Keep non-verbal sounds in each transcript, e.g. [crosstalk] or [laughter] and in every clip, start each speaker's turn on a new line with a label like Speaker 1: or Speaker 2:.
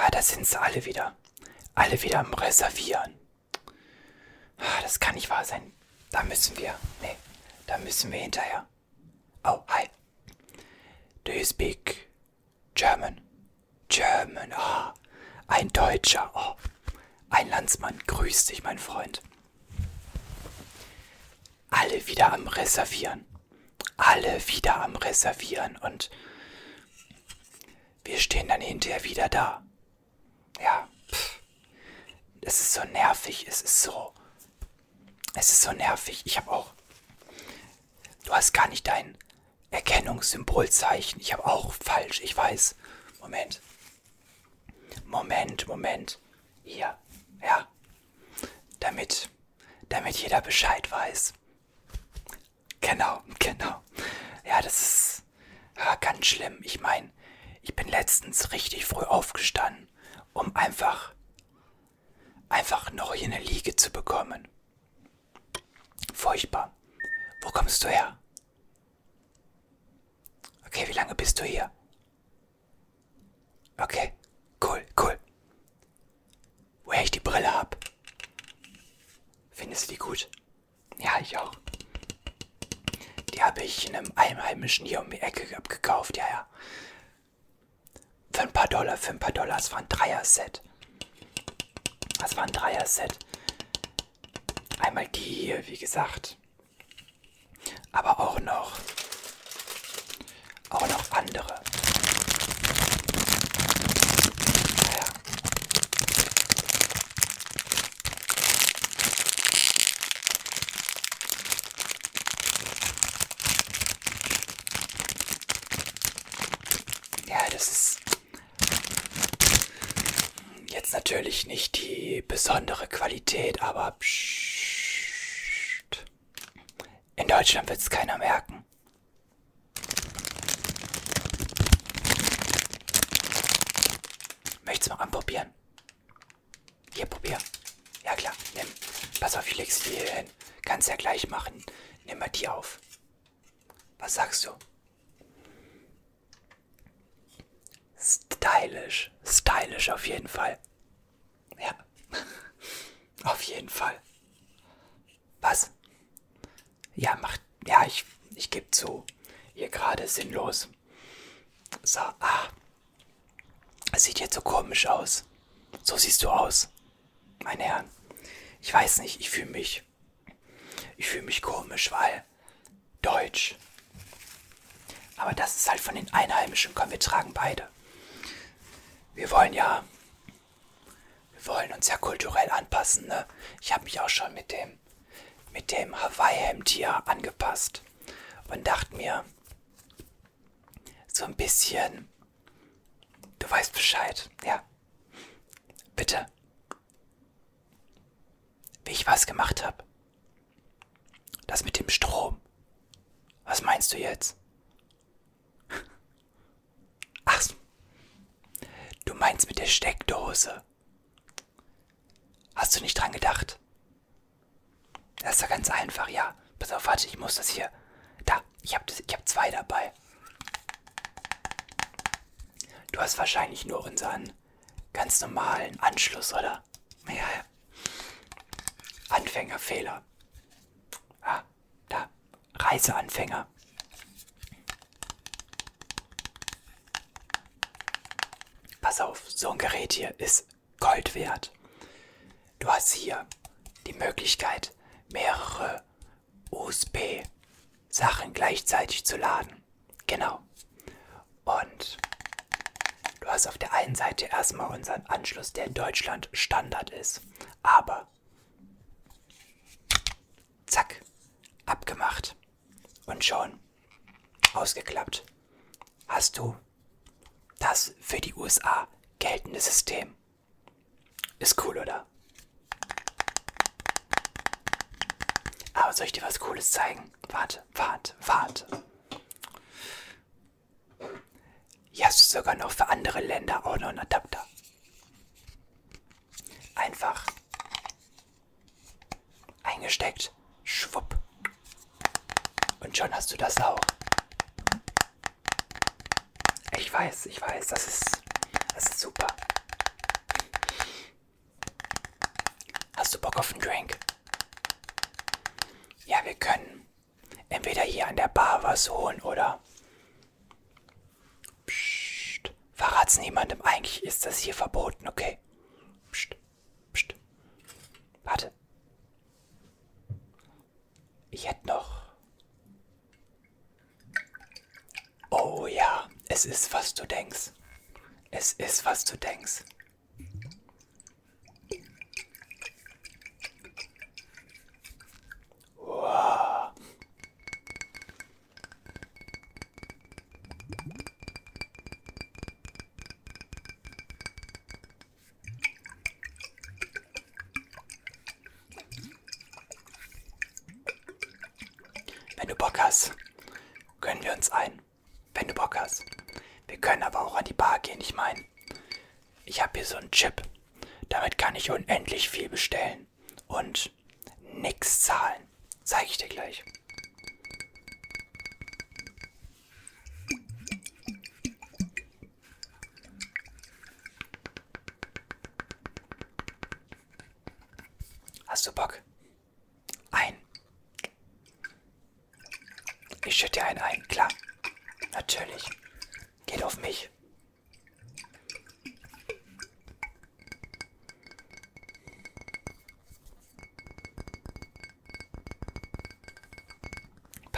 Speaker 1: Ah, da sind sie alle wieder. Alle wieder am Reservieren. Ah, das kann nicht wahr sein. Da müssen wir. Nee, da müssen wir hinterher. Oh, hi. Do you speak German? German, ah. Oh, ein Deutscher, oh. Ein Landsmann, grüß dich, mein Freund. Alle wieder am Reservieren. Alle wieder am Reservieren und wir stehen dann hinterher wieder da. Ja, pff. es ist so nervig, es ist so. Es ist so nervig. Ich habe auch. Du hast gar nicht dein Erkennungssymbolzeichen. Ich habe auch falsch, ich weiß. Moment. Moment, Moment. Hier. Ja. Damit, damit jeder Bescheid weiß. Genau, [laughs] genau. Ja, das ist ja, ganz schlimm. Ich meine, ich bin letztens richtig früh aufgestanden, um einfach, einfach noch hier eine Liege zu bekommen. Furchtbar. Wo kommst du her? Okay, wie lange bist du hier? Okay, cool, cool. Woher ich die Brille hab? Findest du die gut? Ja, ich auch. Die habe ich in einem Einheimischen hier um die Ecke gekauft, ja, ja. Paar Dollar, für ein paar Dollar. Es war ein Dreier-Set. Das war ein Dreier-Set. Einmal die hier, wie gesagt. Aber auch noch. Auch noch andere. Ja, das ist jetzt natürlich nicht die besondere Qualität, aber pssst. in Deutschland wird es keiner merken. Möchtest du mal anprobieren? Hier, probier. Ja klar, nimm. Pass auf, ich leg's dir hier hin. Kannst ja gleich machen. Nimm mal die auf. Was sagst du? Stylisch. Stylisch auf jeden Fall. Ja. auf jeden Fall. Was? Ja, macht. Ja, ich, ich gebe zu. Hier gerade sinnlos. So, ah. Es sieht jetzt so komisch aus. So siehst du aus. Meine Herren. Ich weiß nicht, ich fühle mich. Ich fühle mich komisch, weil. Deutsch. Aber das ist halt von den Einheimischen. Komm, wir tragen beide. Wir wollen ja. Wollen uns ja kulturell anpassen, ne? Ich habe mich auch schon mit dem. mit dem Hawaii-Hemd hier angepasst. Und dachte mir. So ein bisschen. Du weißt Bescheid, ja. Bitte. Wie ich was gemacht habe. Das mit dem Strom. Was meinst du jetzt? Ach, du meinst mit der Steckdose. Hast du nicht dran gedacht? Das ist ja ganz einfach, ja. Pass auf, warte, ich muss das hier. Da, ich habe hab zwei dabei. Du hast wahrscheinlich nur unseren ganz normalen Anschluss, oder? Ja, ja. Anfängerfehler. Ah, da. Reiseanfänger. Pass auf, so ein Gerät hier ist Gold wert. Du hast hier die Möglichkeit, mehrere USB-Sachen gleichzeitig zu laden. Genau. Und du hast auf der einen Seite erstmal unseren Anschluss, der in Deutschland Standard ist. Aber zack, abgemacht. Und schon ausgeklappt. Hast du das für die USA geltende System. Ist cool, oder? Soll ich dir was Cooles zeigen? Warte, warte, warte. Hier hast du sogar noch für andere Länder auch noch einen Adapter. Einfach eingesteckt, schwupp. Und schon hast du das auch. Ich weiß, ich weiß, das ist, das ist super. Hast du Bock auf einen Drink? Ja, wir können entweder hier an der Bar was holen oder. Psst. Verrat's niemandem. Eigentlich ist das hier verboten, okay? Psst. Psst. Warte. Ich hätte noch. Oh ja, es ist, was du denkst. Es ist, was du denkst. Wenn du Bock hast, gönnen wir uns ein. Wenn du Bock hast. Wir können aber auch an die Bar gehen. Ich meine, ich habe hier so einen Chip. Damit kann ich unendlich viel bestellen. Und nix zahlen. Zeige ich dir gleich. Hast du Bock? Ein. Ich schütte dir einen ein, klar. Natürlich. Geht auf mich.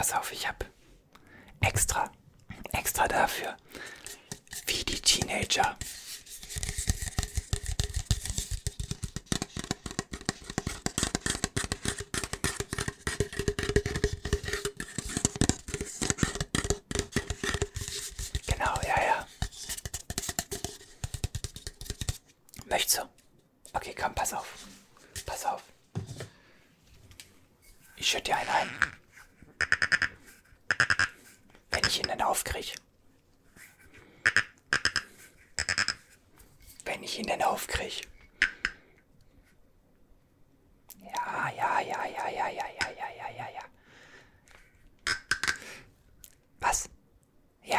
Speaker 1: Pass auf, ich hab extra, extra dafür, wie die Teenager.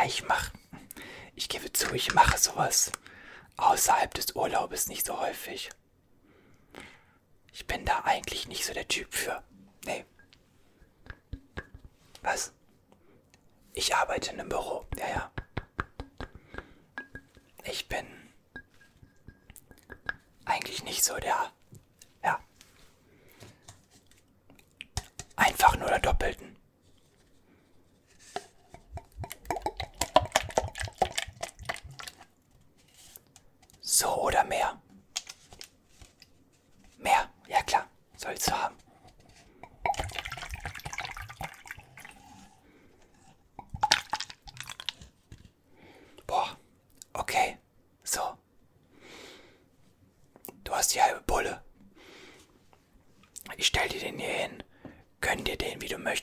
Speaker 1: Ich mach. Ich gebe zu, ich mache sowas außerhalb des Urlaubes nicht so häufig. Ich bin da eigentlich nicht so der Typ für. Nee. Was? Ich arbeite in einem Büro. Ja, ja. Ich bin eigentlich nicht so der. Ja. Einfach nur der Doppelten.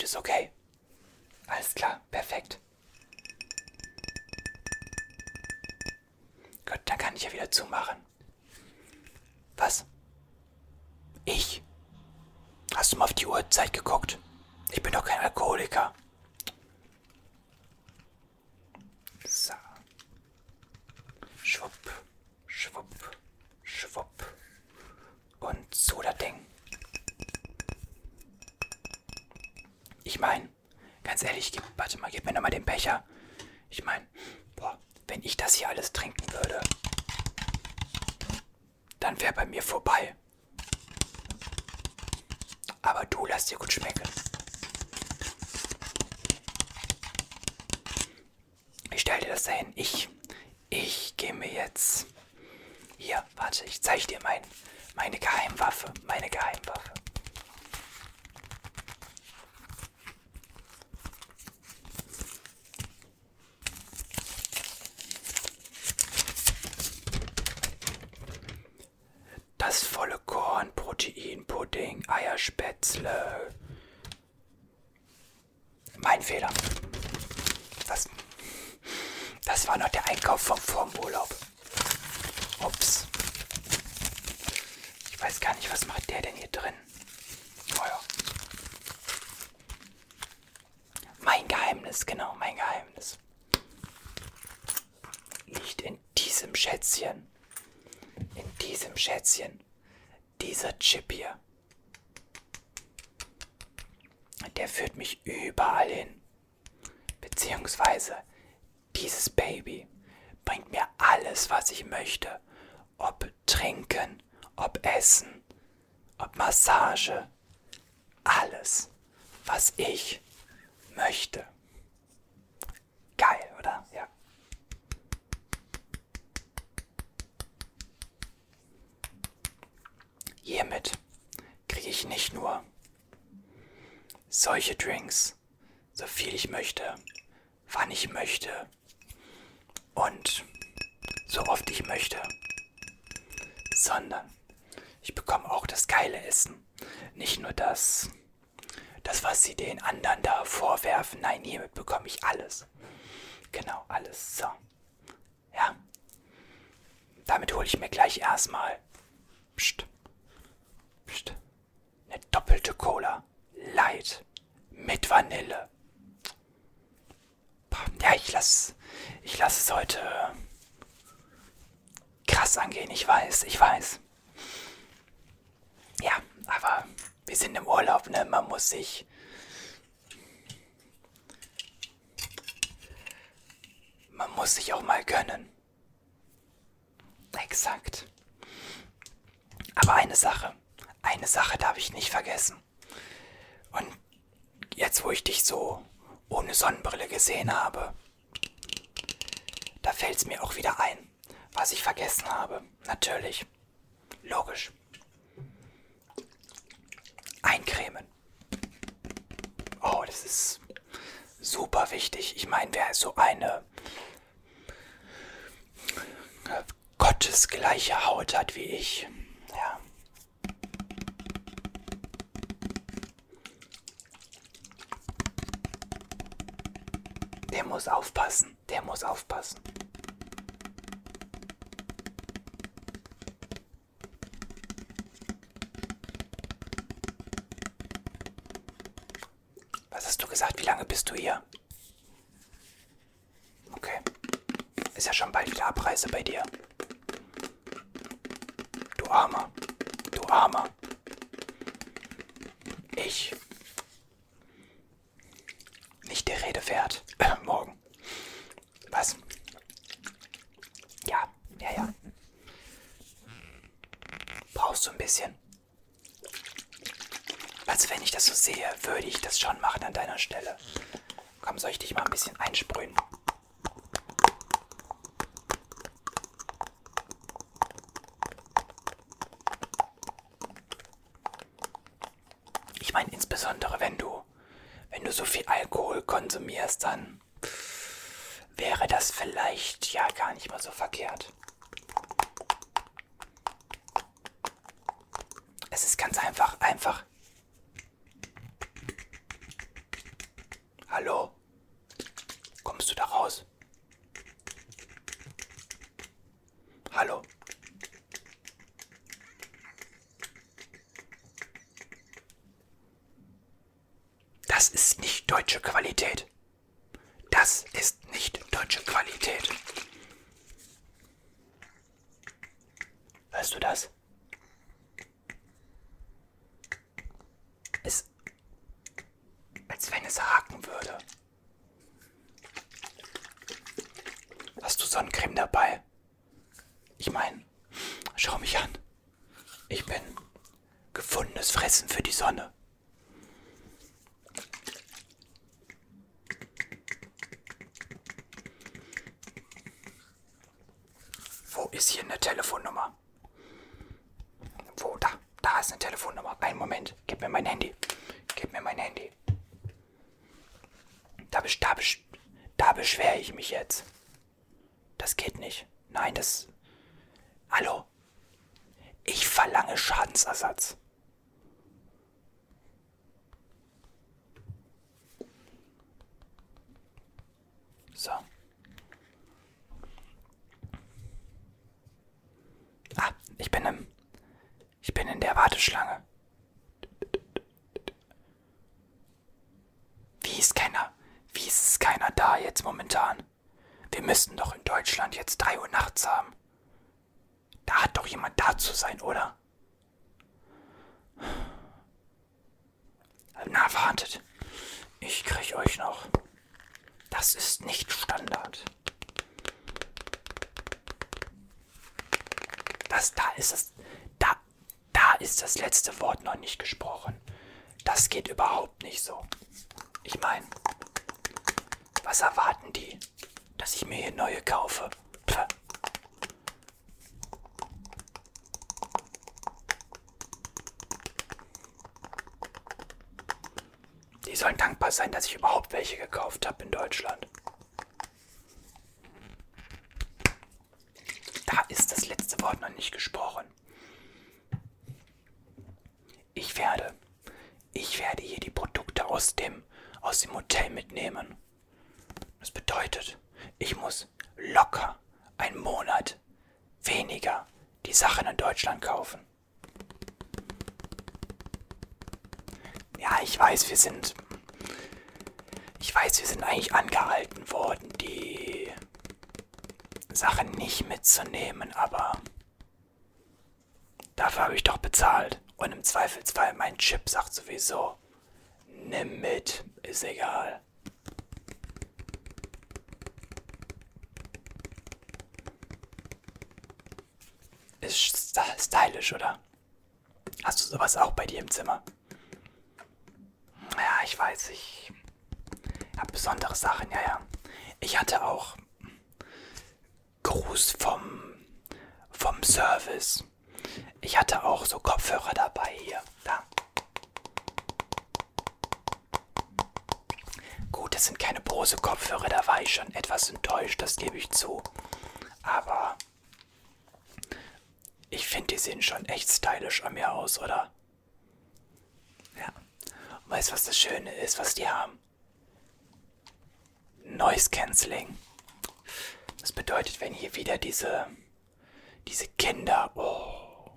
Speaker 1: is okay. Ich meine, ganz ehrlich, gib, warte mal, gib mir nochmal den Becher. Ich meine, boah, wenn ich das hier alles trinken würde, dann wäre bei mir vorbei. Aber du lass dir gut schmecken. Ich stell dir das dahin. Ich, ich gehe mir jetzt. Hier, warte, ich zeige dir mein, meine Geheimwaffe. Meine Geheimwaffe. Eierspätzle. Mein Fehler. Das, das war noch der Einkauf vom Vormurlaub. Ups. Ich weiß gar nicht, was macht der denn hier drin? Ja. Mein Geheimnis, genau, mein Geheimnis. Liegt in diesem Schätzchen. In diesem Schätzchen. dieser Chip hier, der führt mich überall hin. Beziehungsweise dieses Baby bringt mir alles, was ich möchte. Ob trinken, ob essen, ob Massage. Alles, was ich möchte. Geil, oder? Ja. Hiermit kriege ich nicht nur solche Drinks, so viel ich möchte, wann ich möchte und so oft ich möchte, sondern ich bekomme auch das geile Essen. Nicht nur das, das, was sie den anderen da vorwerfen. Nein, hiermit bekomme ich alles. Genau, alles. So. Ja. Damit hole ich mir gleich erstmal. Psst. Eine doppelte Cola. Light. Mit Vanille. Ja, ich lasse es heute krass angehen. Ich weiß, ich weiß. Ja, aber wir sind im Urlaub, ne? Man muss sich. Man muss sich auch mal gönnen. Exakt. Aber eine Sache, eine Sache darf ich nicht vergessen. Und jetzt, wo ich dich so ohne Sonnenbrille gesehen habe, da fällt es mir auch wieder ein, was ich vergessen habe. Natürlich. Logisch. Eincremen. Oh, das ist super wichtig. Ich meine, wer so eine gottesgleiche Haut hat wie ich, Armer. Du Armer. Ich. Nicht der Rede wert. Äh, [clears throat] morgen. Was? Ja, ja, ja. Brauchst du ein bisschen? Also wenn ich das so sehe, würde ich das schon machen an deiner Stelle. Komm, soll ich dich mal ein bisschen einsprühen? Ich meine insbesondere, wenn du, wenn du so viel Alkohol konsumierst, dann wäre das vielleicht ja gar nicht mal so verkehrt. Es ist ganz einfach, einfach. Hallo? Kommst du da raus? Hallo? Das ist nicht deutsche Qualität. Das ist nicht deutsche Qualität. Hörst du das? Es. als wenn es haken würde. Hast du Sonnencreme dabei? Ich meine, schau mich an. Ich bin gefundenes Fressen für die Sonne. Wo ist hier eine Telefonnummer? Wo? Da. Da ist eine Telefonnummer. Einen Moment. Gib mir mein Handy. Gib mir mein Handy. Da, da, da beschwere ich mich jetzt. Das geht nicht. Nein, das. Hallo? Ich verlange Schadensersatz. So. Ah, ich bin im. Ich bin in der Warteschlange. Wie ist keiner? Wie ist keiner da jetzt momentan? Wir müssten doch in Deutschland jetzt 3 Uhr nachts haben. Jemand da zu sein, oder? Na, wartet. Ich krieg euch noch. Das ist nicht Standard. Das da ist es. Da, da ist das letzte Wort noch nicht gesprochen. Das geht überhaupt nicht so. Ich meine, was erwarten die? Dass ich mir hier neue kaufe? Pff. Die sollen dankbar sein, dass ich überhaupt welche gekauft habe in Deutschland. Da ist das letzte Wort noch nicht gesprochen. Ich werde, ich werde hier die Produkte aus dem, aus dem Hotel mitnehmen. Das bedeutet, ich muss locker einen Monat weniger die Sachen in Deutschland kaufen. Ja, ich weiß, wir sind. Weiß, wir sind eigentlich angehalten worden, die Sachen nicht mitzunehmen, aber dafür habe ich doch bezahlt. Und im Zweifelsfall mein Chip sagt sowieso, nimm mit, ist egal. Ist stylisch, oder? Hast du sowas auch bei dir im Zimmer? Ja, ich weiß, ich besondere Sachen, ja, ja. Ich hatte auch Gruß vom, vom Service. Ich hatte auch so Kopfhörer dabei hier. Da. Gut, es sind keine Bose-Kopfhörer, da war ich schon etwas enttäuscht, das gebe ich zu. Aber ich finde, die sehen schon echt stylisch an mir aus, oder? Ja. Weißt du, was das Schöne ist, was die haben? Noise Cancelling. Das bedeutet, wenn hier wieder diese, diese Kinder, oh,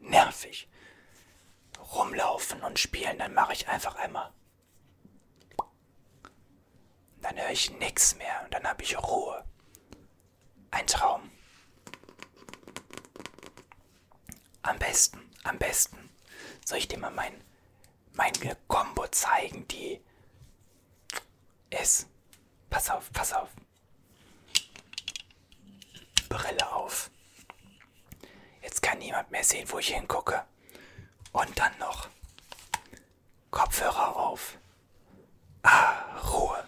Speaker 1: nervig, rumlaufen und spielen, dann mache ich einfach einmal. Dann höre ich nichts mehr und dann habe ich Ruhe. Ein Traum. Am besten, am besten soll ich dir mal mein, meine Combo zeigen, die ist. Pass auf, pass auf. Brille auf. Jetzt kann niemand mehr sehen, wo ich hingucke. Und dann noch Kopfhörer auf. Ah, Ruhe.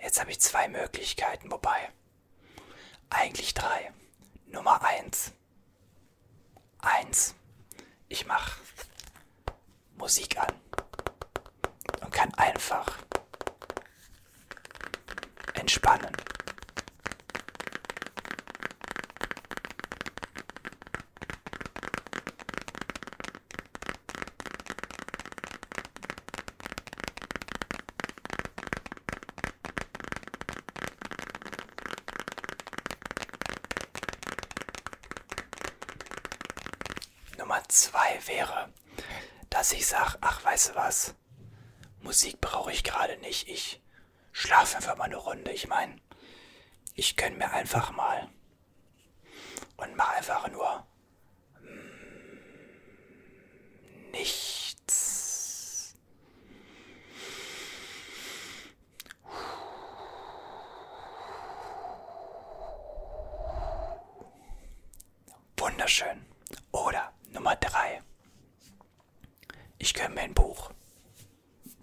Speaker 1: Jetzt habe ich zwei Möglichkeiten, wobei eigentlich drei. 2 wäre, dass ich sage, ach, weißt du was, Musik brauche ich gerade nicht, ich schlafe einfach mal eine Runde. Ich meine, ich könnte mir einfach mal Ich gönne mir ein Buch.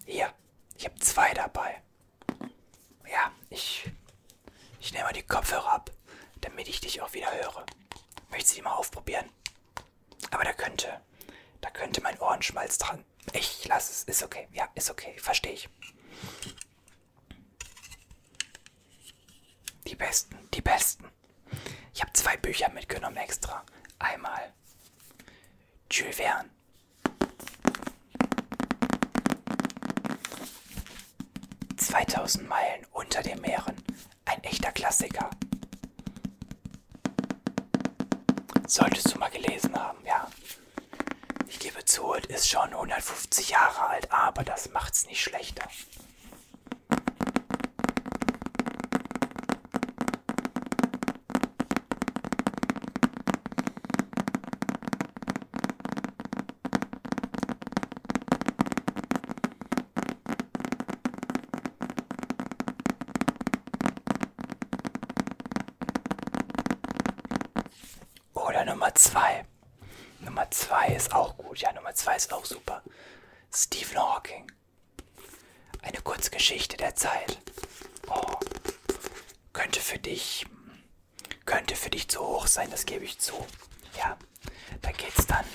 Speaker 1: Hier, ich habe zwei dabei. Ja, ich, ich nehme mal die Kopfhörer ab, damit ich dich auch wieder höre. Möchtest du die mal aufprobieren? Aber da könnte, da könnte mein Ohrenschmalz dran. Ich lass es, ist okay. Ja, ist okay, verstehe ich. Die besten, die besten. Ich habe zwei Bücher mitgenommen extra. Einmal Jules Verne. »2000 Meilen unter den Meeren«, ein echter Klassiker. Solltest du mal gelesen haben, ja. Ich gebe zu, es ist schon 150 Jahre alt, aber das macht's nicht schlechter. Oder Nummer 2. Nummer 2 ist auch gut. Ja, Nummer 2 ist auch super. Stephen Hawking. Eine Kurzgeschichte der Zeit. Oh. Könnte für dich. Könnte für dich zu hoch sein, das gebe ich zu. Ja, da geht es dann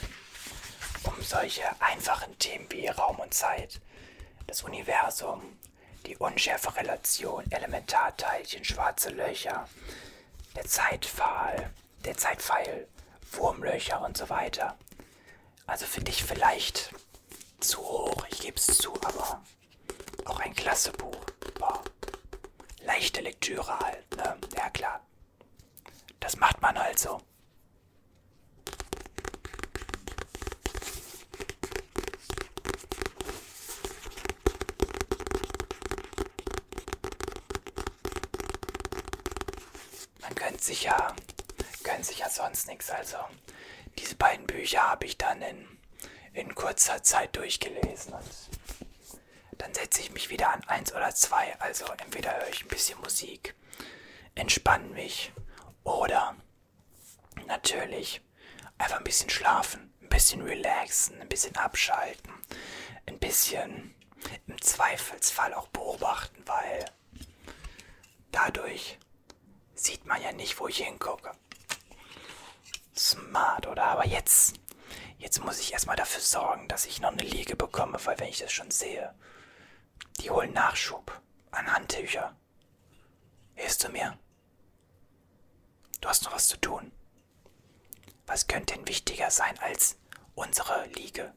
Speaker 1: um solche einfachen Themen wie Raum und Zeit, das Universum, die Unschärferelation, Elementarteilchen, schwarze Löcher, der Zeitpfahl, der Zeitpfeil, Wurmlöcher und so weiter. Also für dich vielleicht zu hoch, ich gebe es zu, aber auch ein klasse Buch. Boah. Leichte Lektüre halt, ne? Ja klar. Das macht man halt so. Man gönnt sich ja, gönnt sich ja sonst nichts. Also diese beiden Bücher habe ich dann in, in kurzer Zeit durchgelesen und dann setze ich mich wieder an eins oder zwei. Also entweder höre ich ein bisschen Musik, entspanne mich oder natürlich einfach ein bisschen schlafen, ein bisschen relaxen, ein bisschen abschalten, ein bisschen im Zweifelsfall auch beobachten, weil dadurch sieht man ja nicht, wo ich hingucke. Smart, oder? Aber jetzt, jetzt muss ich erstmal dafür sorgen, dass ich noch eine Liege bekomme, weil wenn ich das schon sehe, die holen Nachschub an Handtücher. Hilfst du mir? Du hast noch was zu tun. Was könnte denn wichtiger sein als unsere Liege?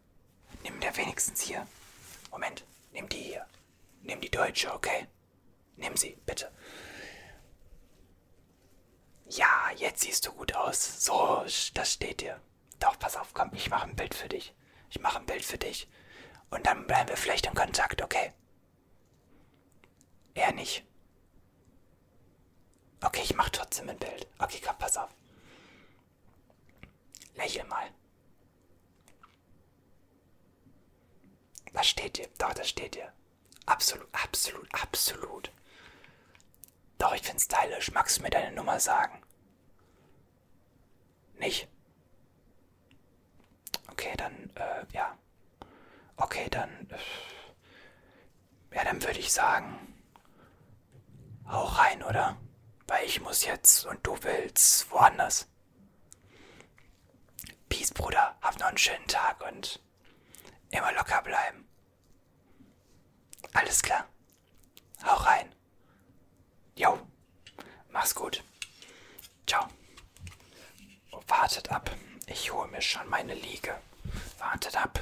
Speaker 1: Nimm der wenigstens hier. Moment, nimm die hier. Nimm die deutsche, okay? Nimm sie, bitte. Ja, jetzt siehst du gut aus. So, das steht dir. Doch, pass auf, komm, ich mache ein Bild für dich. Ich mache ein Bild für dich. Und dann bleiben wir vielleicht in Kontakt, okay? Er nicht. Okay, ich mache trotzdem ein Bild. Okay, komm, pass auf. Lächel mal. Das steht dir. Doch, das steht dir. Absolut, absolut, absolut. Doch, ich find's stylisch. Magst du mir deine Nummer sagen? Nicht? Okay, dann, äh, ja. Okay, dann, äh, ja, dann würde ich sagen, hau rein, oder? Weil ich muss jetzt und du willst woanders. Peace, Bruder. Hab noch einen schönen Tag und immer locker bleiben. Alles klar. Hau rein. Jo. Mach's gut. Ciao. Wartet ab. Ich hole mir schon meine Liege. Wartet ab.